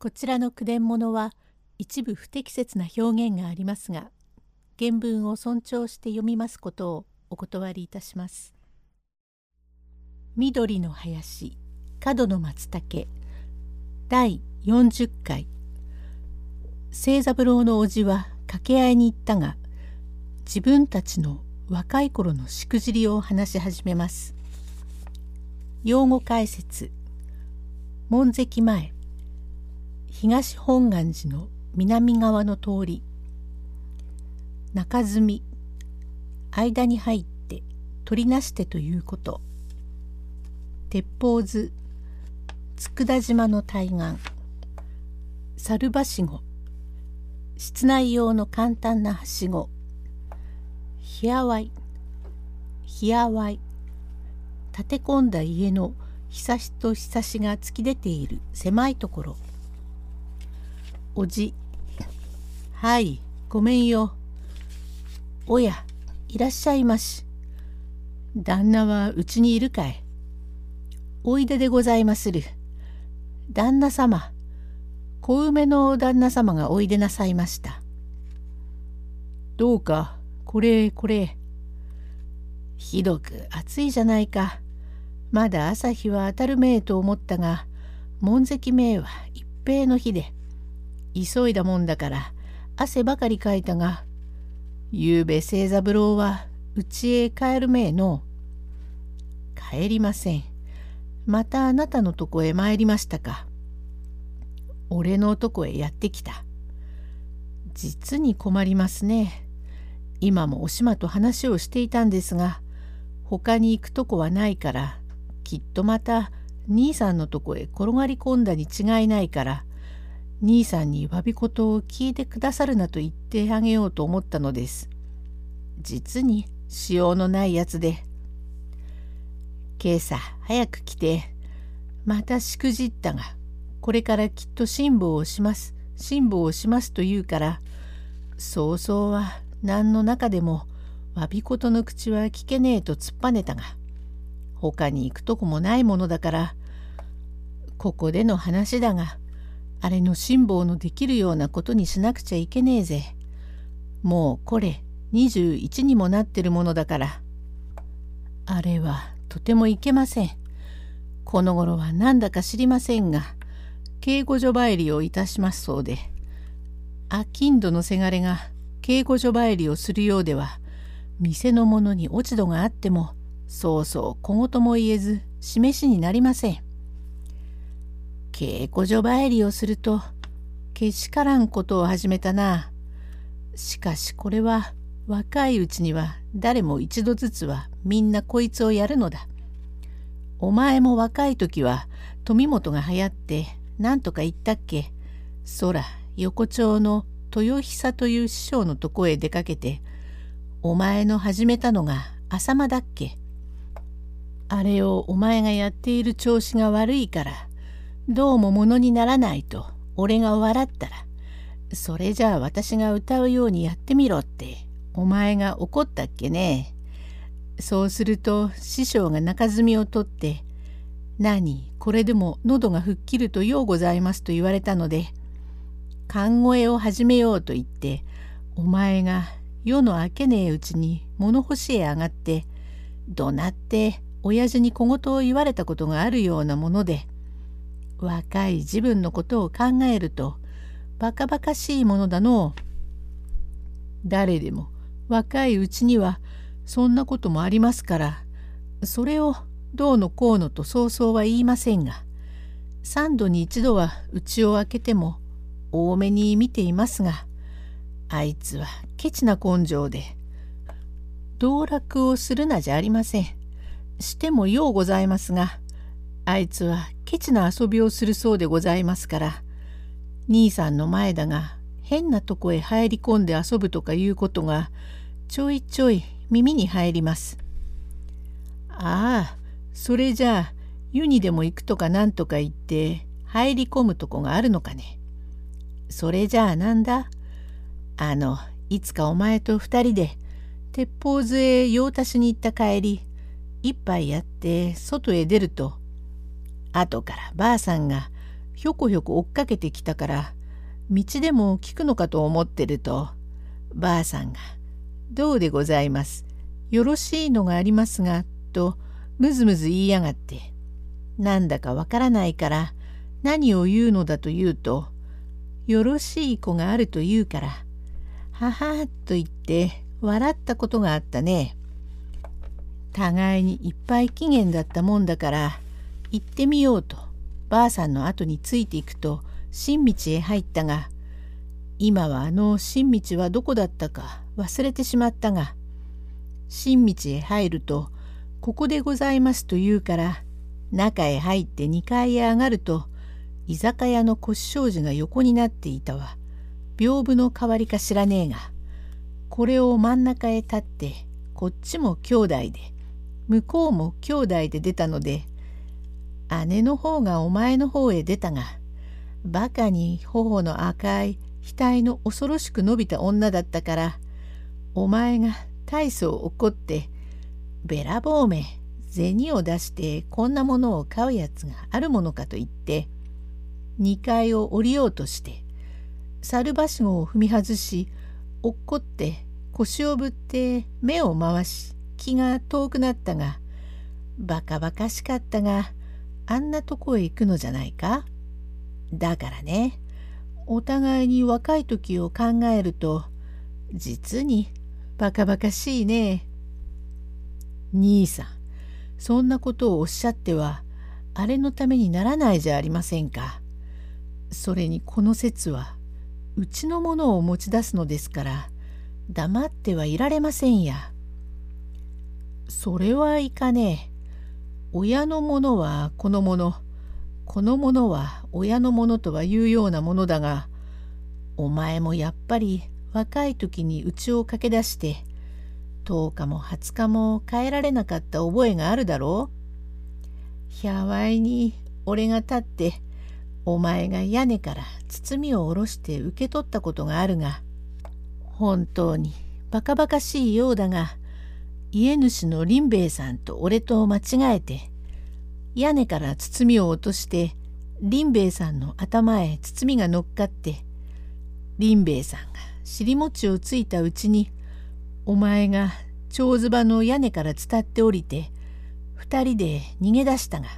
こちらの句伝物は一部不適切な表現がありますが原文を尊重して読みますことをお断りいたします。緑の林角の松茸第40回清三郎の叔父は掛け合いに行ったが自分たちの若い頃のしくじりを話し始めます。用語解説門跡前東本願寺の南側の通り中積み間に入って取りなしてということ。鉄砲図佃島の対岸猿はしご室内用の簡単なはしご。ひやわいひやわい立て込んだ家のひさしとひさしが突き出ている狭いところ。おじ。はい、ごめんよ。おや、いらっしゃいまし。旦那はうちにいるかい。おいででございまする。旦那様、小梅の旦那様がおいでなさいました。どうか、これこれ。ひどく暑いじゃないか。まだ朝日は当たるめえと思ったが、門跡めえは一平の日で、急いだもんだから汗ばかりかいたがゆうべ清三郎は家へ帰るめえの帰りません。またあなたのとこへ参りましたか。俺のとこへやってきた。実に困りますね。今もおしまと話をしていたんですが他に行くとこはないからきっとまた兄さんのとこへ転がり込んだに違いないから兄さんに詫び事を聞いてくださるなと言ってあげようと思ったのです。実にしようのないやつで。今朝早く来て、またしくじったが、これからきっと辛抱をします、辛抱をしますと言うから、そうそうは何の中でも詫び事の口は聞けねえと突っぱねたが、他に行くとこもないものだから、ここでの話だが、あれの辛抱のできるようなことにしなくちゃいけねえぜ。もうこれ21にもなってるものだから。あれはとてもいけません。この頃はなんだか知りませんが、敬語所参りをいたしますそうで、商人のせがれが敬語所参りをするようでは、店の者に落ち度があっても、そうそう小言も言えず示しになりません。稽古所参りをするとけしからんことを始めたな。しかしこれは若いうちには誰も一度ずつはみんなこいつをやるのだ。お前も若い時は富本が流行って何とか言ったっけそら横丁の豊久という師匠のとこへ出かけてお前の始めたのが浅間だっけあれをお前がやっている調子が悪いからどうもものにならないと俺が笑ったらそれじゃあ私が歌うようにやってみろってお前が怒ったっけね。そうすると師匠が中積みを取って「何これでも喉が吹っ切るとようございます」と言われたので勘声を始めようと言ってお前が夜の明けねえうちに物干しへ上がって怒鳴って親父に小言を言われたことがあるようなもので若い自分のことを考えるとバカバカしいものだの。誰でも若いうちにはそんなこともありますからそれをどうのこうのと早々は言いませんが三度に一度は家を開けても多めに見ていますがあいつはケチな根性で道楽をするなじゃありません。してもようございますがあいつはケチな遊びをするそうでございますから兄さんの前だが変なとこへ入り込んで遊ぶとかいうことがちょいちょい耳に入ります。ああそれじゃあ湯にでも行くとかなんとか言って入り込むとこがあるのかね。それじゃあなんだ？あのいつかお前と二人で鉄砲図へ用足しに行った帰り一杯やって外へ出ると後からばあさんがひょこひょこ追っかけてきたから道でも聞くのかと思ってるとばあさんが「どうでございます？よろしいのがありますが」とむずむず言いやがってなんだかわからないから何を言うのだと言うとよろしい子があると言うからははと言って笑ったことがあったね。互いにいっぱい期限だったもんだから行ってみようとばあさんの後についていくと新道へ入ったが今はあの新道はどこだったか忘れてしまったが新道へ入ると「ここでございます」と言うから中へ入って2階へ上がると居酒屋の腰障子が横になっていたわ。屏風の代わりか知らねえがこれを真ん中へ立ってこっちも兄弟で向こうも兄弟で出たので姉の方がお前の方へ出たがバカに頬の赤い額の恐ろしく伸びた女だったからお前が大層怒ってべらぼうめ銭を出してこんなものを買うやつがあるものかと言って2階を降りようとして猿ばしごを踏み外し落っこって腰をぶって目を回し気が遠くなったがバカバカしかったがあんなとこへ行くのじゃないか？だからねお互いに若い時を考えると実にバカバカしいね兄さんそんなことをおっしゃってはあれのためにならないじゃありませんか。それにこの説はうちのものを持ち出すのですから黙ってはいられませんや。それはいかねえ。親のものはこのもの、このものは親のものとはいうようなものだが、お前もやっぱり若い時に家を駆け出して、10日も20日も帰られなかった覚えがあるだろう？ひゃわいに俺が立って、お前が屋根から包みを下ろして受け取ったことがあるが、本当にバカバカしいようだが、家主の林兵衛さんと俺と間違えて屋根から包みを落として林兵衛さんの頭へ包みが乗っかって林兵衛さんが尻餅をついたうちにお前が長ズバの屋根から伝って降りて二人で逃げ出したが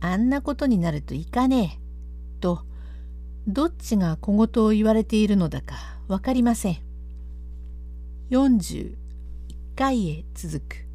あんなことになるといかねえとどっちが小言を言われているのだか分かりません。40回へ続く。